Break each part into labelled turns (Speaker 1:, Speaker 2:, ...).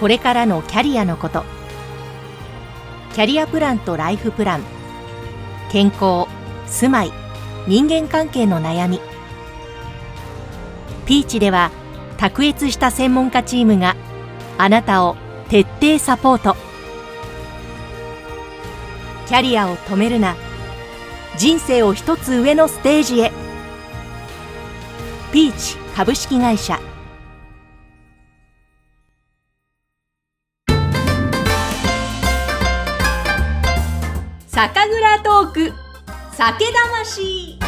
Speaker 1: これからのキャリアのこと。キャリアプランとライフプラン。健康住まい人間関係の悩み。ピーチでは卓越した専門家チームがあなたを徹底サポート。キャリアを止めるな。人生を一つ上のステージへ。ピーチ株式会社。酒魂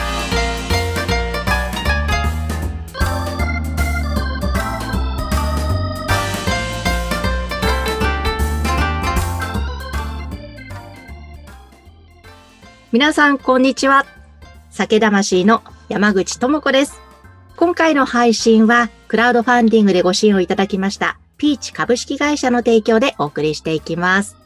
Speaker 1: 皆さんこんにちは。酒魂の山口智子です。今回の配信はクラウドファンディングでご支援をいただきましたピーチ株式会社の提供でお送りしていきます。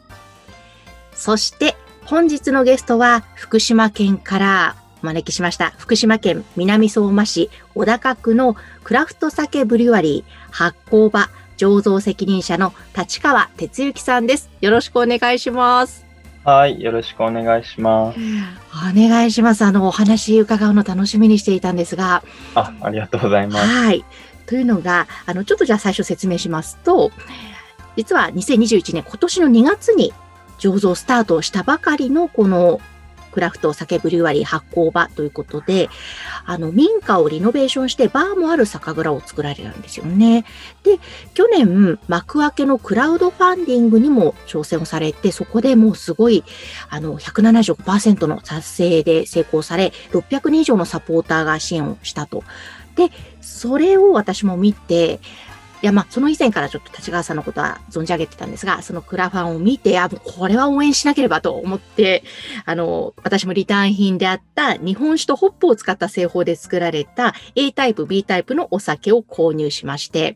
Speaker 1: そして本日のゲストは福島県からお招きしました。福島県南相馬市小高区のクラフト酒ブリュワリー発酵場醸造責任者の立川哲之さんです。よろしくお願いします。
Speaker 2: はい、よろしくお願いします。
Speaker 1: お願いします。あの、お話伺うの楽しみにしていたんですが。
Speaker 2: あ、ありがとうございます。
Speaker 1: はい。というのが、あの、ちょっとじゃあ最初説明しますと、実は2021年、今年の2月に醸造スタートしたばかりのこのクラフト酒ブリュワリー発酵場ということで、あの、民家をリノベーションしてバーもある酒蔵を作られるんですよね。で、去年、幕開けのクラウドファンディングにも挑戦をされて、そこでもうすごい、あの、175%の達成で成功され、600人以上のサポーターが支援をしたと。で、それを私も見て、いや、まあ、その以前からちょっと立川さんのことは存じ上げてたんですが、そのクラファンを見て、あ、これは応援しなければと思って、あの、私もリターン品であった日本酒とホップを使った製法で作られた A タイプ、B タイプのお酒を購入しまして、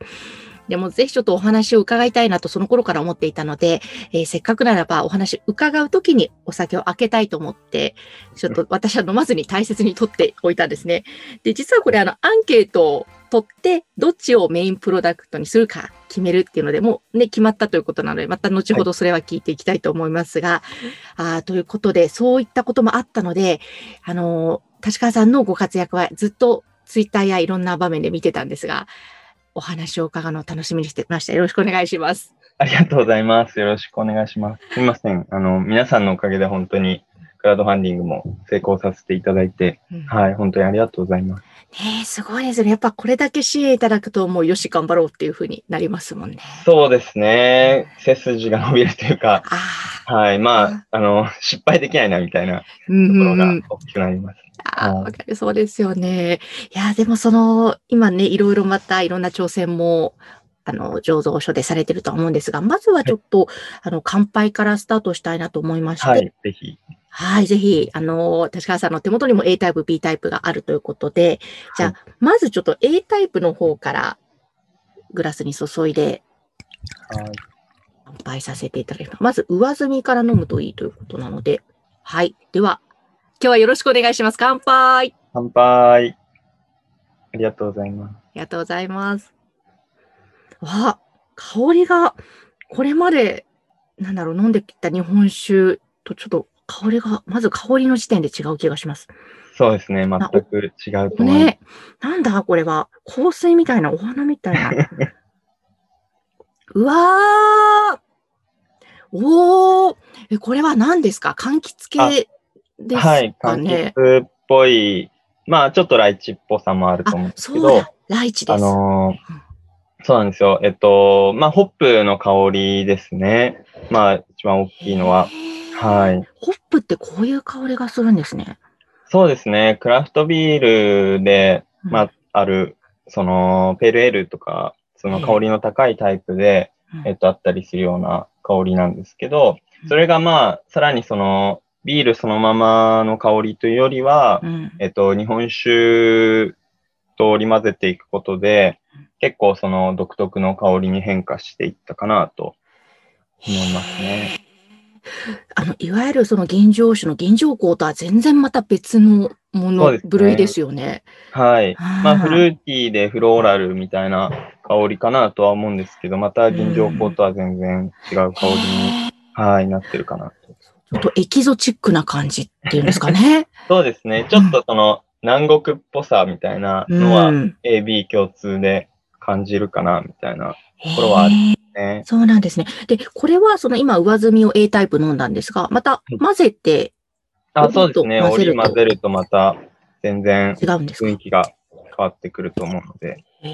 Speaker 1: でもぜひちょっとお話を伺いたいなとその頃から思っていたので、えー、せっかくならばお話伺うときにお酒を開けたいと思って、ちょっと私は飲まずに大切に取っておいたんですね。で、実はこれあのアンケート取って、どっちをメインプロダクトにするか決めるっていうので、もうね、決まったということなので、また後ほどそれは聞いていきたいと思いますが、はい、あということで、そういったこともあったので、あの、立川さんのご活躍はずっとツイッターやいろんな場面で見てたんですが、お話を伺うのを楽しみにしてました。よろしくお願いします。
Speaker 2: ありがとうございます。よろしくお願いします。すみません。あの、皆さんのおかげで本当にクラウドファンディングも成功させていただいて、うん、はい、本当にありがとうございます。
Speaker 1: ねすごいですね。やっぱこれだけ支援いただくと、もうよし、頑張ろうっていうふうになりますもんね。
Speaker 2: そうですね。背筋が伸びるというか、はい。まあ、あの、失敗できないな、みたいなところが大きくなります。
Speaker 1: あわかる、そうですよね。いや、でもその、今ね、いろいろまたいろんな挑戦も、あの、醸造所でされてると思うんですが、まずはちょっと、はい、あの、乾杯からスタートしたいなと思いまして。はい、
Speaker 2: ぜひ。
Speaker 1: はい、ぜひ、あの、立川さんの手元にも A タイプ、B タイプがあるということで、じゃあ、はい、まずちょっと A タイプの方からグラスに注いで、はい。乾杯させていただきます。まず、上澄みから飲むといいということなので、はい。では、今日はよろしくお願いします。乾杯
Speaker 2: 乾杯ありがとうございます。あ
Speaker 1: りがとうございます。わ、香りが、これまで、なんだろう、飲んできた日本酒とちょっと香りが、まず香りの時点で違う気がします。
Speaker 2: そうですね。全く違うと思
Speaker 1: います。ね。なんだこれは。香水みたいな、お花みたいな。うわーおーえ、これは何ですか？柑橘系ですかね？はい、柑
Speaker 2: 橘っぽい、まあちょっとライチっぽさもあると思うんですけど。
Speaker 1: ライチです。あのー
Speaker 2: そうなんですよ。えっと、まあ、ホップの香りですね。まあ、一番大きいのは。はい。
Speaker 1: ホップってこういう香りがするんですね。
Speaker 2: そうですね。クラフトビールで、まあ、ある、その、ペールエールとか、その香りの高いタイプで、えっと、あったりするような香りなんですけど、それがまあ、さらにその、ビールそのままの香りというよりは、えっと、日本酒と織り混ぜていくことで、結構その独特の香りに変化していったかなと思いますね。
Speaker 1: あの、いわゆるその現状種の現状香とは全然また別のもの、ね、部類ですよね。
Speaker 2: はい。まあ、フルーティーでフローラルみたいな香りかなとは思うんですけど、また銀条香とは全然違う香りに、はい、なってるかなと。
Speaker 1: ちょっとエキゾチックな感じっていうんですかね。
Speaker 2: そうですね。ちょっとその南国っぽさみたいなのは、
Speaker 1: うん
Speaker 2: A、B 共通で感じるかな、みたいなころはある
Speaker 1: へー
Speaker 2: ね。
Speaker 1: そうなんですね。で、これはその今上澄みを A タイプ飲んだんですが、また混ぜて
Speaker 2: あ、そうですね。折
Speaker 1: 折りと混ぜると
Speaker 2: また全然
Speaker 1: 違うんですか？
Speaker 2: 雰囲気が変わってくると思うので。
Speaker 1: へ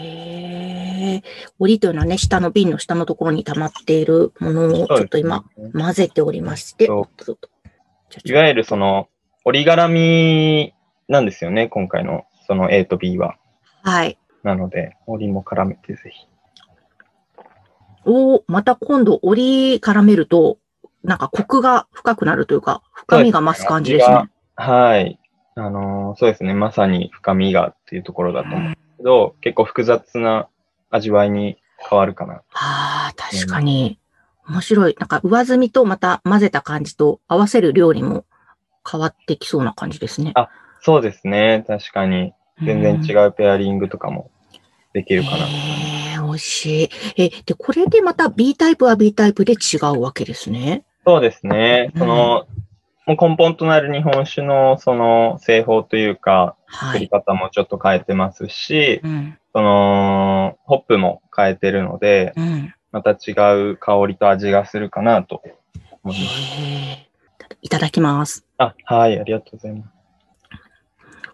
Speaker 1: え。折りというのはね、下の瓶の下のところに溜まっているものをちょっと今混ぜておりまして、
Speaker 2: いわゆるその折り絡みなんですよね。今回のその A と B は。
Speaker 1: はい。
Speaker 2: なので、折りも絡めてぜひ。
Speaker 1: おーまた今度折り絡めると、なんかコクが深くなるというか、深みが増す感じですね。
Speaker 2: はい。あのーそうですね。まさに深みがっていうところだと思うけど、結構複雑な味わいに変わるかな。
Speaker 1: ああ、確かに。面白い。なんか上澄みとまた混ぜた感じと合わせる料理も変わってきそうな感じですね。
Speaker 2: あそうですね。確かに。全然違
Speaker 1: う
Speaker 2: うペアリングとかもできるかな。
Speaker 1: へえ、美味しい。え、で、これでまた B タイプは B タイプで違うわけですね。
Speaker 2: そうですね。
Speaker 1: うん
Speaker 2: その、もう根本となる日本酒のその製法というか、
Speaker 1: はい。
Speaker 2: 作り方もちょっと変えてますし、
Speaker 1: うん。
Speaker 2: その、ホップも変えてるので、
Speaker 1: うん。
Speaker 2: また違う香りと味がするかなと思います。
Speaker 1: いただきます。
Speaker 2: あ、はい、ありがとうございます。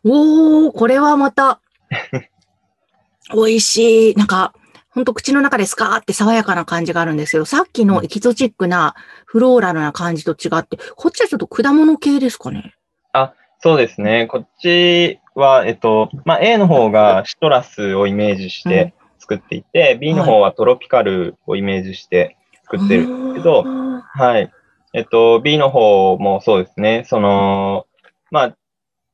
Speaker 1: おー、これはまた、美味しい。なんか、ほんと口の中でスカーって爽やかな感じがあるんですけど、さっきのエキゾチックなフローラルな感じと違って、こっちはちょっと果物系ですかね？
Speaker 2: そうですね。こっちは、えっと、まあ、A の方がシトラスをイメージして作っていて、B の方はトロピカルをイメージして作ってるんですけど、
Speaker 1: あ
Speaker 2: はい。えっと、B の方もそうですね。その、まあ、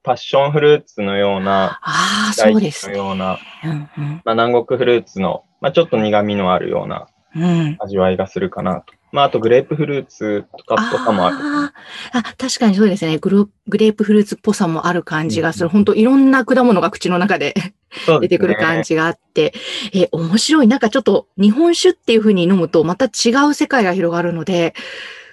Speaker 2: パッションフルーツのような、
Speaker 1: あー、そうですね。
Speaker 2: のような、
Speaker 1: うんうん
Speaker 2: まあ、南国フルーツの、まあ、ちょっと苦味のあるような
Speaker 1: うん。
Speaker 2: 味わいがするかなと。まあ、あとグレープフルーツとかとかもある。
Speaker 1: あーあ、確かにそうですねグロ。グレープフルーツっぽさもある感じがする。
Speaker 2: うん
Speaker 1: 本当いろんな果物が口の中で出てくる感じがあって、え、面白い。なんかちょっと日本酒っていう風に飲むとまた違う世界が広がるので、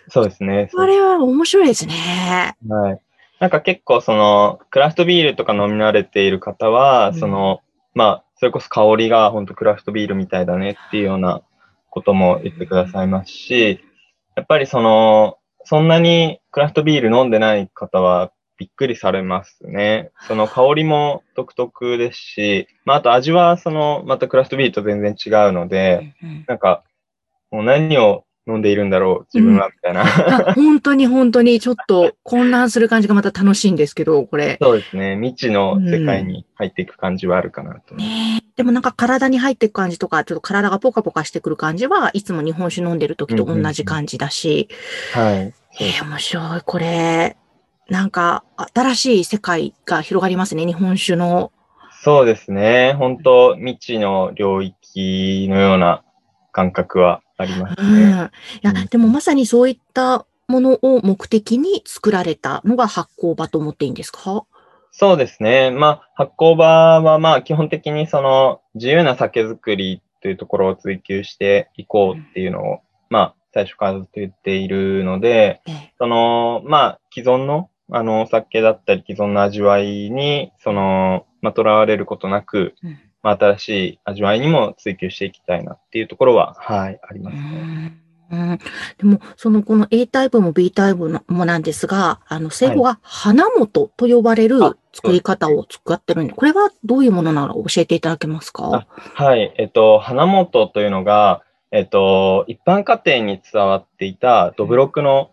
Speaker 2: そうですね。
Speaker 1: これは面白いですね。
Speaker 2: はい。なんか結構その、クラフトビールとか飲み慣れている方は、
Speaker 1: うん
Speaker 2: その、まあ、それこそ香りが本当クラフトビールみたいだねっていうようなことも言ってくださいますし、やっぱりその、そんなにクラフトビール飲んでない方はびっくりされますね。その香りも独特ですし、まあ、あと味はその、またクラフトビールと全然違うので、
Speaker 1: うん
Speaker 2: なんか、もう何を飲んでいるんだろう、自分は、みたいな。
Speaker 1: あ本当に本当にちょっと混乱する感じがまた楽しいんですけど、これ。
Speaker 2: そうですね。未知の世界に入っていく感じはあるかなと思います。
Speaker 1: ねえでもなんか体に入っていく感じとか、ちょっと体がポカポカしてくる感じはいつも日本酒飲んでる時と同じ感じだし、
Speaker 2: はい。
Speaker 1: えー面白い。これ、なんか新しい世界が広がりますね、日本酒の。
Speaker 2: そうですね。本当未知の領域のような感覚はあります
Speaker 1: うん。い
Speaker 2: ね。
Speaker 1: や
Speaker 2: うん、
Speaker 1: でもまさにそういったものを目的に作られたのが発酵場と思っていいんですか？
Speaker 2: そうですね。まあ、発酵場はまあ、基本的にその自由な酒造りというところを追求していこうっていうのを、まあ、最初からずっと言っているので、
Speaker 1: ええ
Speaker 2: その、まあ、既存の、あの、お酒だったり、既存の味わいに、その、まあ、囚われることなく、
Speaker 1: うん
Speaker 2: まあ、新しい味わいにも追求していきたいなっていうところは、はい、ありますね。
Speaker 1: うん。でも、そのこの A タイプも B タイプのもなんですが、あの、製法が花元と呼ばれる
Speaker 2: あ
Speaker 1: 作り方を使ってるんで、これはどういうものなのか教えていただけますか？
Speaker 2: はい、えっと、花元というのが、えっと、一般家庭に伝わっていたドブロクの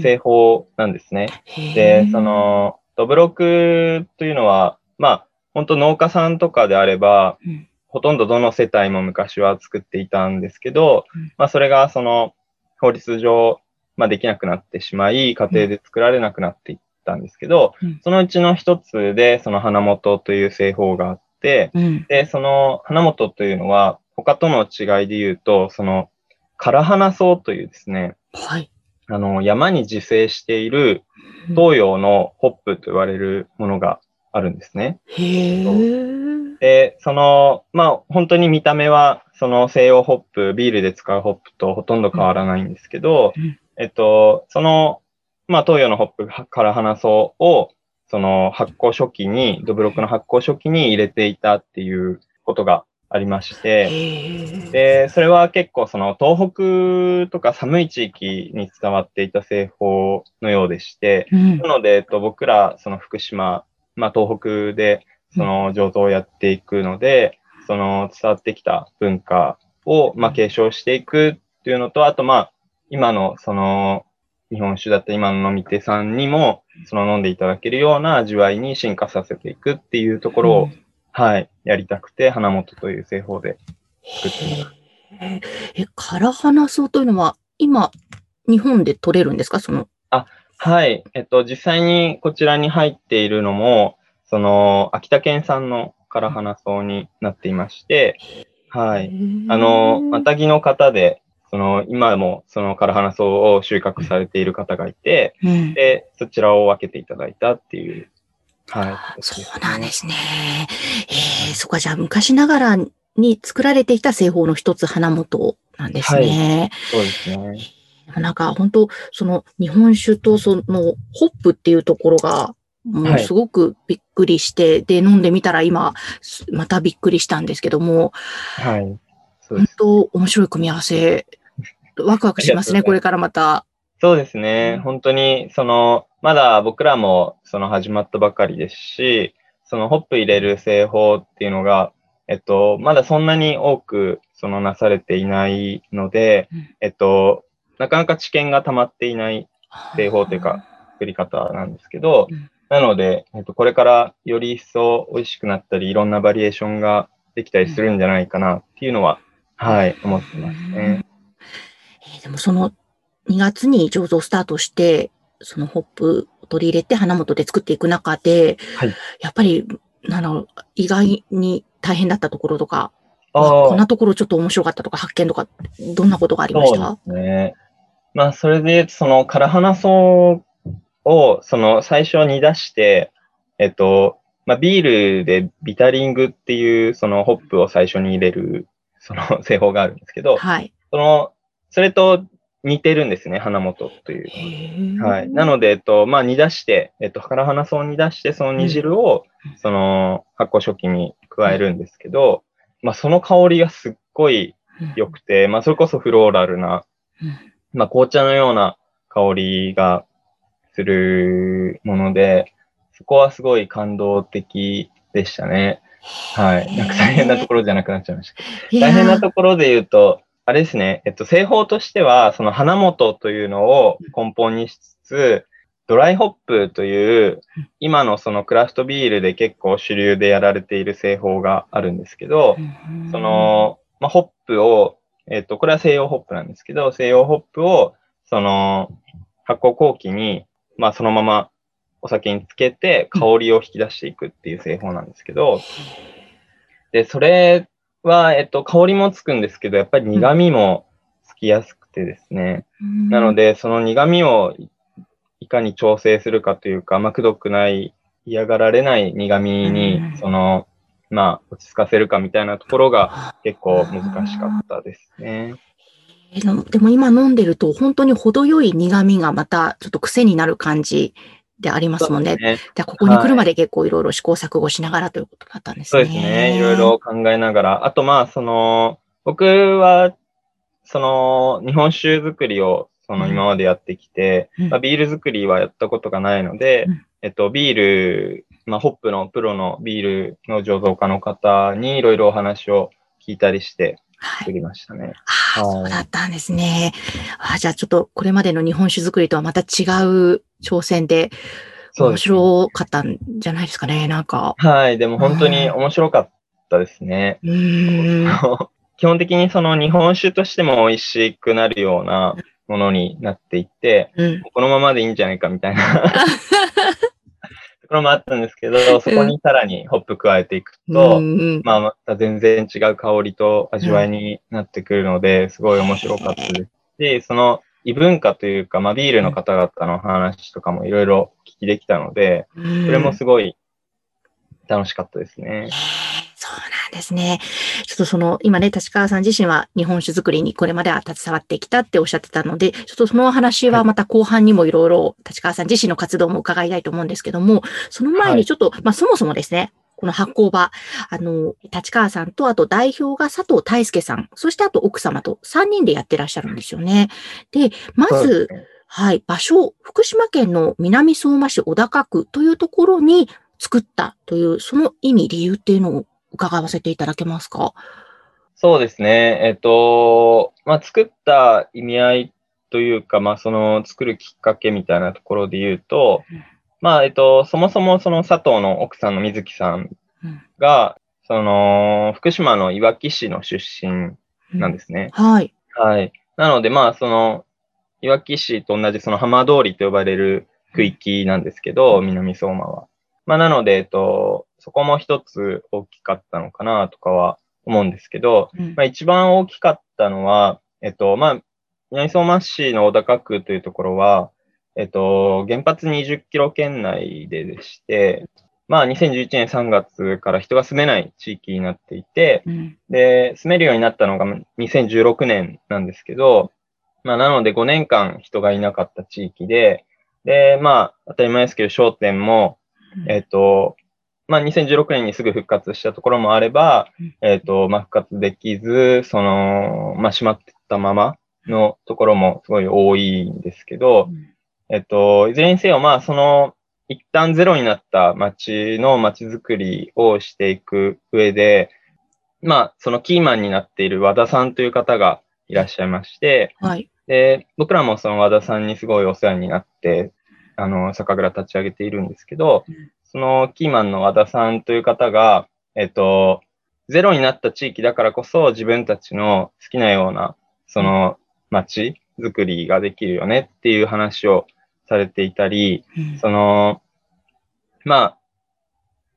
Speaker 2: 製法なんですね。で、そ、の、ドブロクというのは、まあ、本当農家さんとかであれば、
Speaker 1: うん。
Speaker 2: ほとんどどの世帯も昔は作っていたんですけど、
Speaker 1: うん。
Speaker 2: まあそれがその法律上、まあできなくなってしまい、家庭で作られなくなっていったんですけど、
Speaker 1: うん。
Speaker 2: そのうちの一つでその花元という製法があって、
Speaker 1: うん。
Speaker 2: で、その花元というのは他との違いで言うと、その唐花草というですね、
Speaker 1: はい。
Speaker 2: あの山に自生している東洋のホップと言われるものがあるんですね。
Speaker 1: へー。
Speaker 2: で、その、まあ、本当に見た目は、その西洋ホップ、ビールで使うホップとほとんど変わらないんですけど、
Speaker 1: うん
Speaker 2: えっと、その、まあ、東洋のホップから花草を、その発酵初期に、ドブロックの発酵初期に入れていたっていうことがありまして。で、それは結構その東北とか寒い地域に伝わっていた製法のようでして、
Speaker 1: うん
Speaker 2: なので、えっと、僕ら、その福島、まあ、東北で、その醸造をやっていくので、その伝わってきた文化を、まあ、継承していくっていうのと、あと、まあ、今の、その、日本酒だった今の飲み手さんにも、その飲んでいただけるような味わいに進化させていくっていうところを、はい、やりたくて、花本という製法で作ってます。
Speaker 1: え、唐花草というのは、今、日本で取れるんですか？その、
Speaker 2: はい。えっと、実際にこちらに入っているのも、その、秋田県産の唐花草になっていまして、はい。あの、またぎの方で、その、今もその唐花草を収穫されている方がいて、
Speaker 1: うん、
Speaker 2: で、そちらを分けていただいたっていう、はい。
Speaker 1: そうなんですね。えー、そこはじゃあ昔ながらに作られていた製法の一つ、花本なんですね。
Speaker 2: そうですね。
Speaker 1: なんか本当、その日本酒とそのホップっていうところが、もう
Speaker 2: はい
Speaker 1: すごくびっくりして、で、飲んでみたら今、すまたびっくりしたんですけども、
Speaker 2: はい。
Speaker 1: 本。当面白い組み合わせ。ワクワクしますね、これからまた。
Speaker 2: そうですね。本当に、その、まだ僕らもその始まったばかりですし、そのホップ入れる製法っていうのが、えっと、まだそんなに多く、そのなされていないので
Speaker 1: うん、
Speaker 2: えっと、なかなか知見が溜まっていない製法というか、作り方なんですけど
Speaker 1: うん、
Speaker 2: なので、えっと、これからより一層美味しくなったり、いろんなバリエーションができたりするんじゃないかなっていうのは、はい、思ってますね。
Speaker 1: えーでもその2月に醸造スタートして、そのホップを取り入れて花元で作っていく中で、
Speaker 2: はい。
Speaker 1: やっぱり、なんだろう、意外に大変だったところとか、
Speaker 2: あー。
Speaker 1: あこんなところちょっと面白かったとか発見とか、どんなことがありました？
Speaker 2: そうですね。まあ、それでその、唐花草を、その、最初に出して、えっと、まあ、ビールでビタリングっていう、その、ホップを最初に入れる、その、製法があるんですけど、
Speaker 1: はい。
Speaker 2: その、それと似てるんですね、花元という。はい。なので、えっと、まあ、煮出して、えっと、唐花草を煮出して、その煮汁を、
Speaker 1: うん
Speaker 2: その、発酵初期に加えるんですけど、まあ、その香りがすっごい良くて、まあ、それこそフローラルな、
Speaker 1: うん
Speaker 2: まあ、紅茶のような香りがするもので、そこはすごい感動的でしたね。はい。なんか大変なところじゃなくなっちゃいました。大変なところで言うと、あれですね、えっと、製法としては、その花元というのを根本にしつつ、ドライホップという、今のそのクラフトビールで結構主流でやられている製法があるんですけど、
Speaker 1: うん。
Speaker 2: その、まあ、ホップを、えっと、これは西洋ホップなんですけど、西洋ホップを、その、発酵後期に、まあ、そのままお酒につけて香りを引き出していくっていう製法なんですけど、で、それは、えっと、香りもつくんですけど、やっぱり苦味もつきやすくてですね。なの、で、その苦味をいいかに調整するかというか、まあ、くどくない、嫌がられない苦味に
Speaker 1: うん、
Speaker 2: その、まあ、落ち着かせるかみたいなところが結構難しかったですね。
Speaker 1: でも今飲んでると本当に程よい苦味がまたちょっと癖になる感じでありますもんね。
Speaker 2: ね
Speaker 1: じゃあここに来るまで結構いろいろ試行錯誤しながらということだったんです
Speaker 2: そう
Speaker 1: ね。
Speaker 2: ですね。いろいろ考えながら。あと、まあ、その、僕は、その、日本酒作りを、その、
Speaker 1: うん
Speaker 2: 今までやってきて、
Speaker 1: うん
Speaker 2: まあ、ビール作りはやったことがないので、
Speaker 1: うん
Speaker 2: えっと、ビール、まあ、ホップのプロのビールの醸造家の方にいろいろお話を聞いたりして
Speaker 1: はい。
Speaker 2: 作りましたね。
Speaker 1: ああ、
Speaker 2: はい
Speaker 1: そうだったんですね。あーじゃあちょっとこれまでの日本酒作りとはまた違う挑戦で、面白かったんじゃないですかね、なんか。
Speaker 2: はい。でも本当に面白かったですね。
Speaker 1: うーん。
Speaker 2: 基本的にその日本酒としても美味しくなるようなものになっていって、
Speaker 1: うん。
Speaker 2: このままでいいんじゃないかみたいなと ころもあったんですけど、そこにさらにホップ加えていくと、
Speaker 1: うん
Speaker 2: まあまた全然違う香りと味わいになってくるので、すごい面白かったですし、その異文化というか、まあビールの方々の話とかもいろいろ聞きできたので、
Speaker 1: うん。
Speaker 2: それもすごい楽しかったですね。
Speaker 1: そうなんですね。ちょっとその、今ね、立川さん自身は日本酒作りにこれまでは携わってきたっておっしゃってたので、ちょっとその話はまた後半にもいろいろ立川さん自身の活動も伺いたいと思うんですけども、その前にちょっと、はい、まあそもそもですね、この発行場、あの、立川さんと、あと代表が佐藤大輔さん、そしてあと奥様と3人でやってらっしゃるんですよね。で、まず、はい、場所、福島県の南相馬市小高区というところに作ったという、その意味、理由っていうのを伺わせていただけますか？
Speaker 2: そうですね。えっと、まあ、作った意味合いというか、まあ、その作るきっかけみたいなところで言うと、うんまあ、えっと、そもそもその佐藤の奥さんの水木さんが、うん、その、福島のいわき市の出身なんですね。
Speaker 1: うん、はい。
Speaker 2: はい。なので、まあ、その、いわき市と同じその浜通りと呼ばれる区域なんですけど、うん、南相馬は。まあ、なので、えっと、そこも一つ大きかったのかなとかは思うんですけど、まあ、一番大きかったのは、えっと、まあ、南相馬市の小高区というところは、えっと、原発20キロ圏内ででして、まあ、2011年3月から人が住めない地域になっていて、うん、で、住めるようになったのが2016年なんですけど、まあ、なので5年間人がいなかった地域で、で、まあ、当たり前ですけど、商店も、えっと、まあ、2016年にすぐ復活したところもあれば、えっと、まあ、復活できず、その、まあ、閉まってたままのところもすごい多いんですけど、えっと、いずれにせよ、まあ、その、一旦ゼロになった街の街づくりをしていく上で、まあ、そのキーマンになっている和田さんという方がいらっしゃいまして、
Speaker 1: はい。
Speaker 2: で、僕らもその和田さんにすごいお世話になって、あの、酒蔵立ち上げているんですけど、うん、そのキーマンの和田さんという方が、えっと、ゼロになった地域だからこそ自分たちの好きなような、その街づくりができるよねっていう話をされていたり、うん、その、まあ、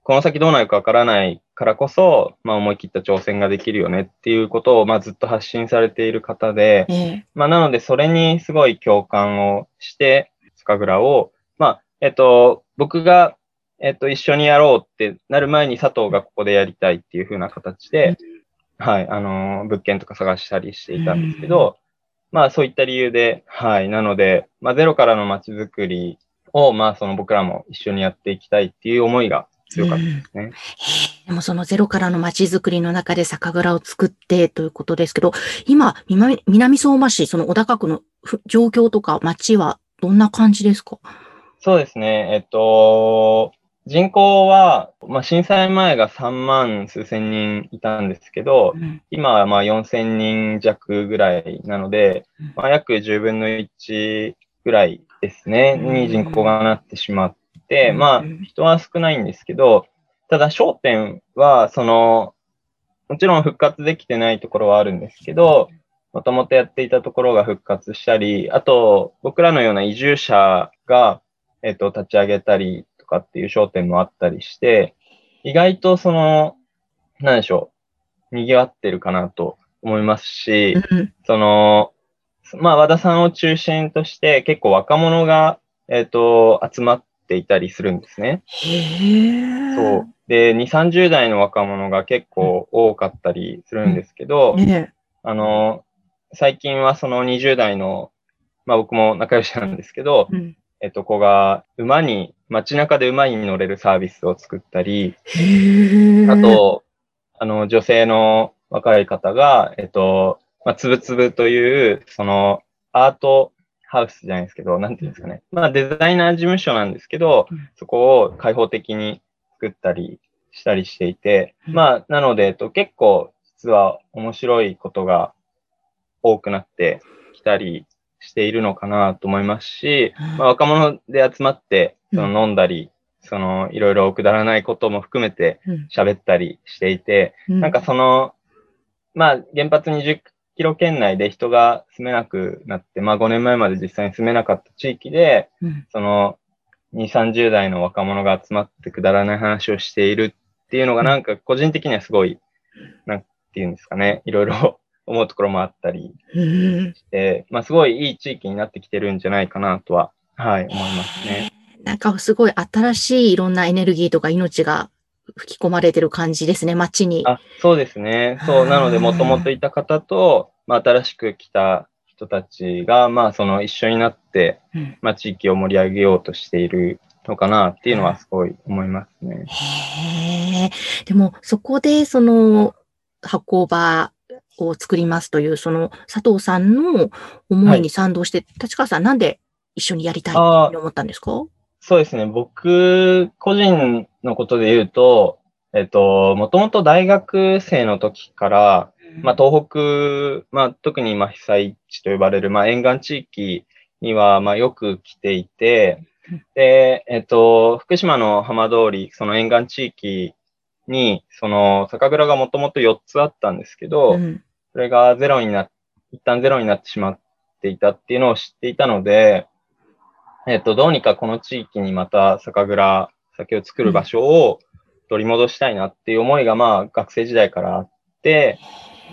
Speaker 2: この先どうなるかわからないからこそ、まあ思い切った挑戦ができるよねっていうことを、まあずっと発信されている方で、まあなのでそれにすごい共感をして、酒蔵を、まあ、えっと、僕が、えっと、一緒にやろうってなる前に佐藤がここでやりたいっていう風な形で、はい、あの、物件とか探したりしていたんですけど、まあそういった理由で、はい。なので、まあゼロからの街づくりを、まあその僕らも一緒にやっていきたいっていう思いが強かったですね。
Speaker 1: でもそのゼロからの街づくりの中で酒蔵を作ってということですけど、今、南相馬市、その小高区の状況とか街はどんな感じですか？
Speaker 2: そうですね。えっと、人口は、まあ、震災前が3万数千人いたんですけど、うん、今はまあ4000人弱ぐらいなので、うん、まあ、約10分の1ぐらいですね、に人口がなってしまって、うん、まあ人は少ないんですけど、ただ焦点は、その、もちろん復活できてないところはあるんですけど、もともとやっていたところが復活したり、あと、僕らのような移住者が、えっと、立ち上げたりとかっていう焦点もあったりして、意外とその、なんでしょう、賑わってるかなと思いますし、その、まあ、和田さんを中心として結構若者が、えっ、ー、と、集まっていたりするんですね。
Speaker 1: へ
Speaker 2: そう。で、2、30代の若者が結構多かったりするんですけど、
Speaker 1: ね、
Speaker 2: あの、最近はその20代の、まあ僕も仲良しなんですけど、うん、えっと、子が馬に、街中で馬に乗れるサービスを作ったり、あと、あの、女性の若い方が、えっと、まあ、つぶつぶという、その、アートハウスじゃないですけど、なんていうんですかね。まあ、デザイナー事務所なんですけど、そこを開放的に作ったりしたりしていて、まあ、なので、えっと、結構、実は面白いことが多くなってきたりしているのかなと思いますし、まあ、若者で集まって、その飲んだり、そのいろいろくだらないことも含めて喋ったりしていて、なんかその、まあ原発20キロ圏内で人が住めなくなって、まあ5年前まで実際に住めなかった地域で、その2、30代の若者が集まってくだらない話をしているっていうのがなんか個人的にはすごい、なんていうんですかね、いろいろ思うところもあったりして、まあ、すごいいい地域になってきてるんじゃないかなとは、はい、思いますね。
Speaker 1: なんかすごい新しいいろんなエネルギーとか命が吹き込まれてる感じですね、街に。
Speaker 2: あ、そうですね。そう、なので、もともといた方と、まあ、新しく来た人たちが、まあ、その一緒になって、まあ、地域を盛り上げようとしているのかなっていうのはすごい思いますね。
Speaker 1: へえ。でも、そこで、その、発行場を作りますという、その佐藤さんの思いに賛同して、はい、立川さんなんで一緒にやりたいって思ったんですか？
Speaker 2: そうですね。僕、個人のことで言うと、えっと、もともと大学生の時から、まあ、東北、まあ、特に今被災地と呼ばれる、まあ、沿岸地域には、まあ、よく来ていて、で、えっと、福島の浜通り、その沿岸地域に、その酒蔵がもともと4つあったんですけど、うん、それがゼロにな、一旦ゼロになってしまっていたっていうのを知っていたので、えっと、どうにかこの地域にまた酒蔵、酒を作る場所を取り戻したいなっていう思いが、まあ、学生時代からあって、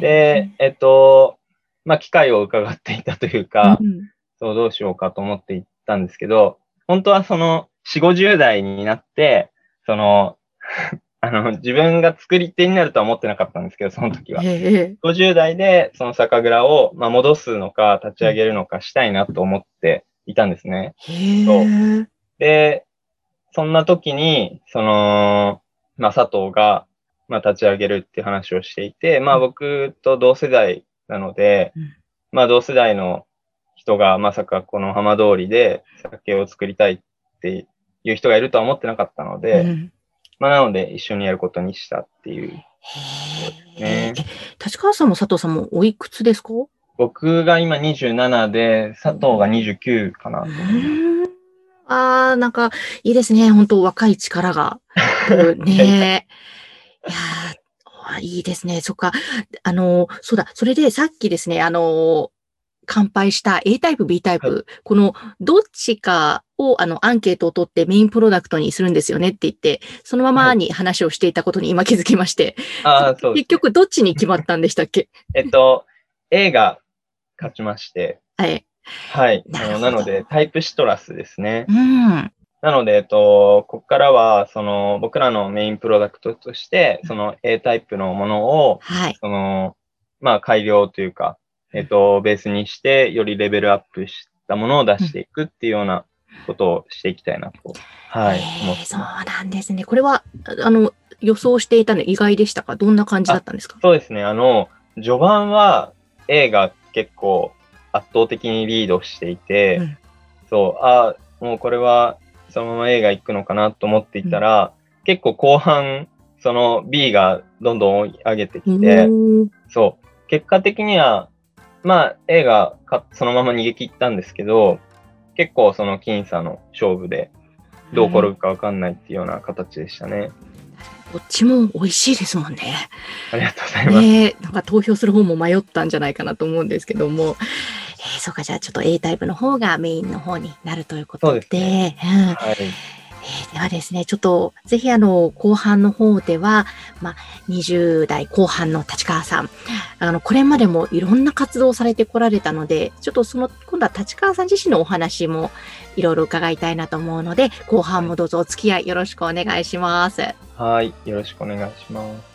Speaker 2: で、えっと、まあ、機会を伺っていたというか、うん、そう、どうしようかと思っていったんですけど、本当はその、4、50代になって、その、あの、自分が作り手になるとは思ってなかったんですけど、その時は。50代でその酒蔵を、まあ、戻すのか、立ち上げるのかしたいなと思っていたんですね。そうで、そんな時に、その、まあ、佐藤が、まあ、立ち上げるっていう話をしていて、まあ、僕と同世代なので、まあ、同世代の人がまさかこの浜通りで酒を作りたいっていう人がいるとは思ってなかったので、うん、まあ、なので一緒にやることにしたっていう。
Speaker 1: ね、立川さんも佐藤さんもおいくつですか？
Speaker 2: 僕が今27で、佐藤が29かな。
Speaker 1: ああ、なんか、いいですね。本当若い力が。ねいやいいですね。そっか。あの、そうだ。それでさっきですね、あの、乾杯した A タイプ、B タイプ、はい、このどっちかをあのアンケートを取ってメインプロダクトにするんですよねって言って、そのままに話をしていたことに今気づきまして。はい、あそう、結局どっちに決まったんでしたっけ？
Speaker 2: えっと、A が勝ちまして。はい。はい。ななので、タイプシトラスですね。うん。なので、えっと、ここからは、その、僕らのメインプロダクトとして、その A タイプのものを、はい。その、まあ、改良というか、えっ、と、ベースにして、よりレベルアップしたものを出していくっていうようなことをしていきたいなと、はい、思って
Speaker 1: そうなんですね。これは、あの、予想していたの意外でしたか？どんな感じだったんですか？
Speaker 2: そうですね。あの、序盤は A が結構圧倒的にリードしていて、うん、そう、あもうこれはそのまま A が行くのかなと思っていたら、うん、結構後半、その B がどんどん追い上げてきて、そう、結果的にはまあ、映画か、そのまま逃げ切ったんですけど、結構その僅差の勝負で、どう転ぶかわかんないっていうような形でしたね。
Speaker 1: どっちも美味しいですもんね。
Speaker 2: ありがとうございます。ね
Speaker 1: なんか投票する方も迷ったんじゃないかなと思うんですけども、えー、そうか、じゃあちょっと A タイプの方がメインの方になるということで、でねうん、はいえー、ではですね、ちょっとぜひあの、後半の方では、まあ、20代後半の立川さん、あの、これまでもいろんな活動をされてこられたので、ちょっとその、今度は立川さん自身のお話もいろいろ伺いたいなと思うので、後半もどうぞお付き合いよろしくお願いします。
Speaker 2: はい、よろしくお願いします。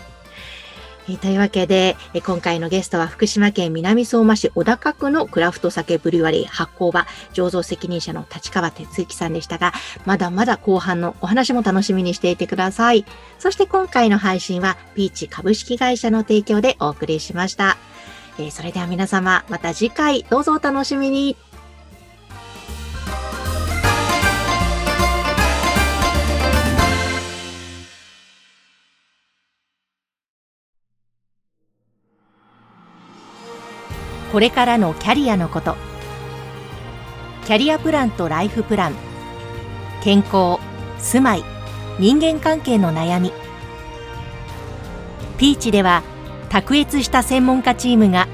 Speaker 1: えー、というわけで、えー、今回のゲストは福島県南相馬市小高区のクラフト酒ブリュワリー発酵場醸造責任者の立川哲之さんでしたが、まだまだ後半のお話も楽しみにしていてください。そして今回の配信はピーチ株式会社の提供でお送りしました。えー、それでは皆様、また次回どうぞお楽しみに。これからのキャリアのこと。キャリアプランとライフプラン。健康住まい人間関係の悩み。ピーチでは卓越した専門家チームが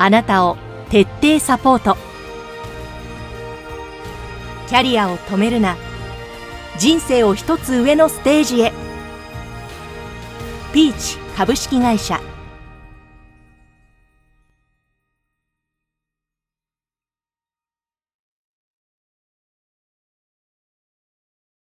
Speaker 1: あなたを徹底サポート。キャリアを止めるな。人生を一つ上のステージへ。ピーチ株式会社。